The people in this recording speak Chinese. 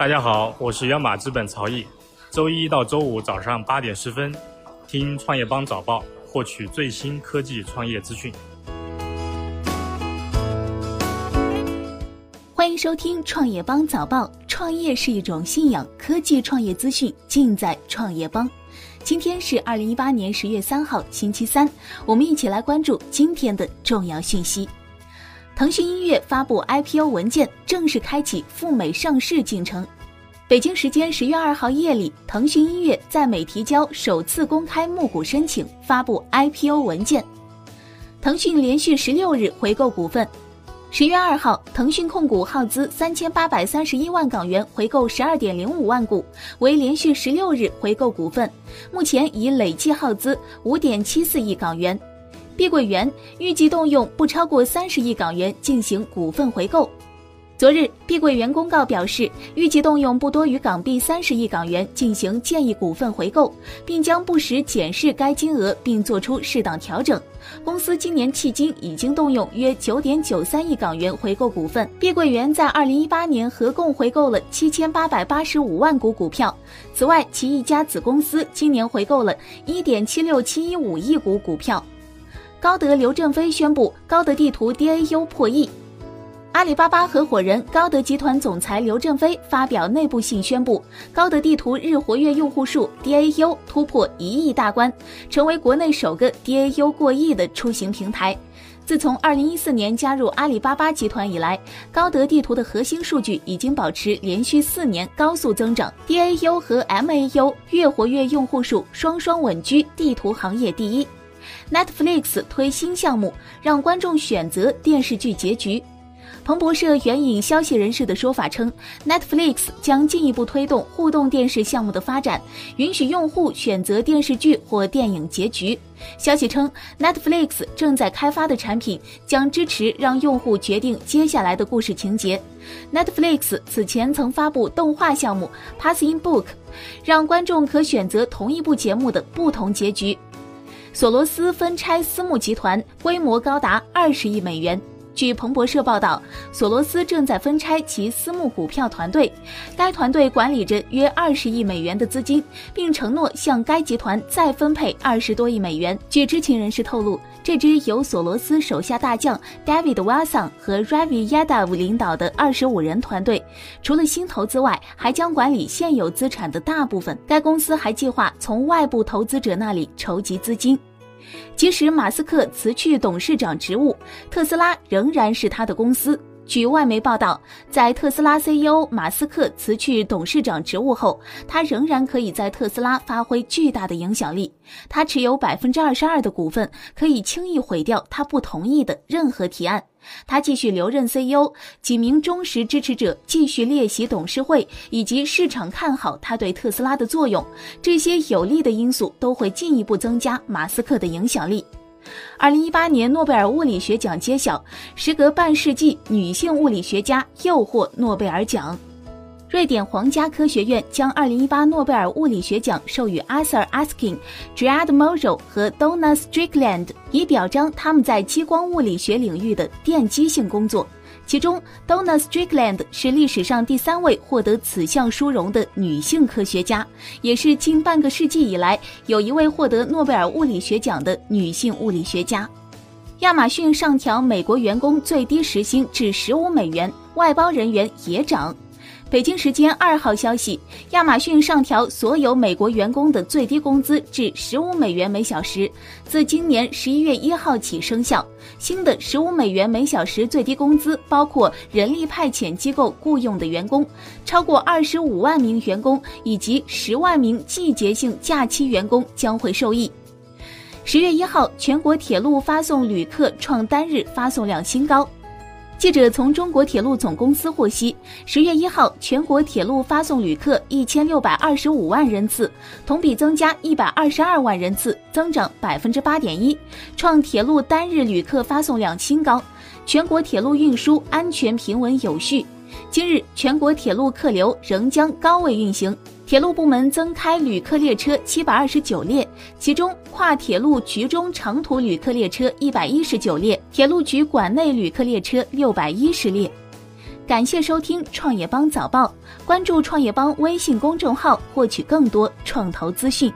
大家好，我是央马资本曹毅。周一到周五早上八点十分，听创业邦早报，获取最新科技创业资讯。欢迎收听创业邦早报。创业是一种信仰，科技创业资讯尽在创业邦。今天是二零一八年十月三号，星期三，我们一起来关注今天的重要讯息。腾讯音乐发布 IPO 文件，正式开启赴美上市进程。北京时间十月二号夜里，腾讯音乐在美提交首次公开募股申请，发布 IPO 文件。腾讯连续十六日回购股份。十月二号，腾讯控股耗资三千八百三十一万港元回购十二点零五万股，为连续十六日回购股份，目前已累计耗资五点七四亿港元。碧桂园预计动用不超过三十亿港元进行股份回购。昨日，碧桂园公告表示，预计动用不多于港币三十亿港元进行建议股份回购，并将不时检视该金额并做出适当调整。公司今年迄今已经动用约九点九三亿港元回购股份。碧桂园在二零一八年合共回购了七千八百八十五万股股票。此外，其一家子公司今年回购了一点七六七一五亿股股票。高德刘振飞宣布，高德地图 DAU 破亿。阿里巴巴合伙人、高德集团总裁刘振飞发表内部信宣布，高德地图日活跃用户数 DAU 突破一亿大关，成为国内首个 DAU 过亿的出行平台。自从2014年加入阿里巴巴集团以来，高德地图的核心数据已经保持连续四年高速增长，DAU 和 MAU 月活跃用户数双双稳居地图行业第一。Netflix 推新项目，让观众选择电视剧结局。彭博社援引消息人士的说法称，Netflix 将进一步推动互动电视项目的发展，允许用户选择电视剧或电影结局。消息称，Netflix 正在开发的产品将支持让用户决定接下来的故事情节。Netflix 此前曾发布动画项目 Pass in Book，让观众可选择同一部节目的不同结局。索罗斯分拆私募集团，规模高达二十亿美元。据彭博社报道，索罗斯正在分拆其私募股票团队，该团队管理着约二十亿美元的资金，并承诺向该集团再分配二十多亿美元。据知情人士透露，这支由索罗斯手下大将 David Watson 和 Ravi Yadav 领导的二十五人团队，除了新投资外，还将管理现有资产的大部分。该公司还计划从外部投资者那里筹集资金。即使马斯克辞去董事长职务，特斯拉仍然是他的公司。据外媒报道，在特斯拉 CEO 马斯克辞去董事长职务后，他仍然可以在特斯拉发挥巨大的影响力。他持有百分之二十二的股份，可以轻易毁掉他不同意的任何提案。他继续留任 CEO，几名忠实支持者继续列席董事会，以及市场看好他对特斯拉的作用。这些有利的因素都会进一步增加马斯克的影响力。二零一八年诺贝尔物理学奖揭晓，时隔半世纪，女性物理学家又获诺贝尔奖。瑞典皇家科学院将二零一八诺贝尔物理学奖授予 Arthur Askin、Jad Morrow 和 Donna Strickland，以表彰他们在激光物理学领域的奠基性工作。其中，Donna Strickland 是历史上第三位获得此项殊荣的女性科学家，也是近半个世纪以来有一位获得诺贝尔物理学奖的女性物理学家。亚马逊上调美国员工最低时薪至十五美元，外包人员也涨。北京时间二号消息，亚马逊上调所有美国员工的最低工资至十五美元每小时，自今年十一月一号起生效。新的十五美元每小时最低工资包括人力派遣机构雇佣的员工，超过二十五万名员工以及十万名季节性假期员工将会受益。十月一号，全国铁路发送旅客创单日发送量新高。记者从中国铁路总公司获悉，十月一号，全国铁路发送旅客一千六百二十五万人次，同比增加一百二十二万人次，增长百分之八点一，创铁路单日旅客发送量新高。全国铁路运输安全平稳有序。今日，全国铁路客流仍将高位运行。铁路部门增开旅客列车七百二十九列，其中跨铁路局中长途旅客列车一百一十九列，铁路局管内旅客列车六百一十列。感谢收听创业邦早报，关注创业邦微信公众号，获取更多创投资讯。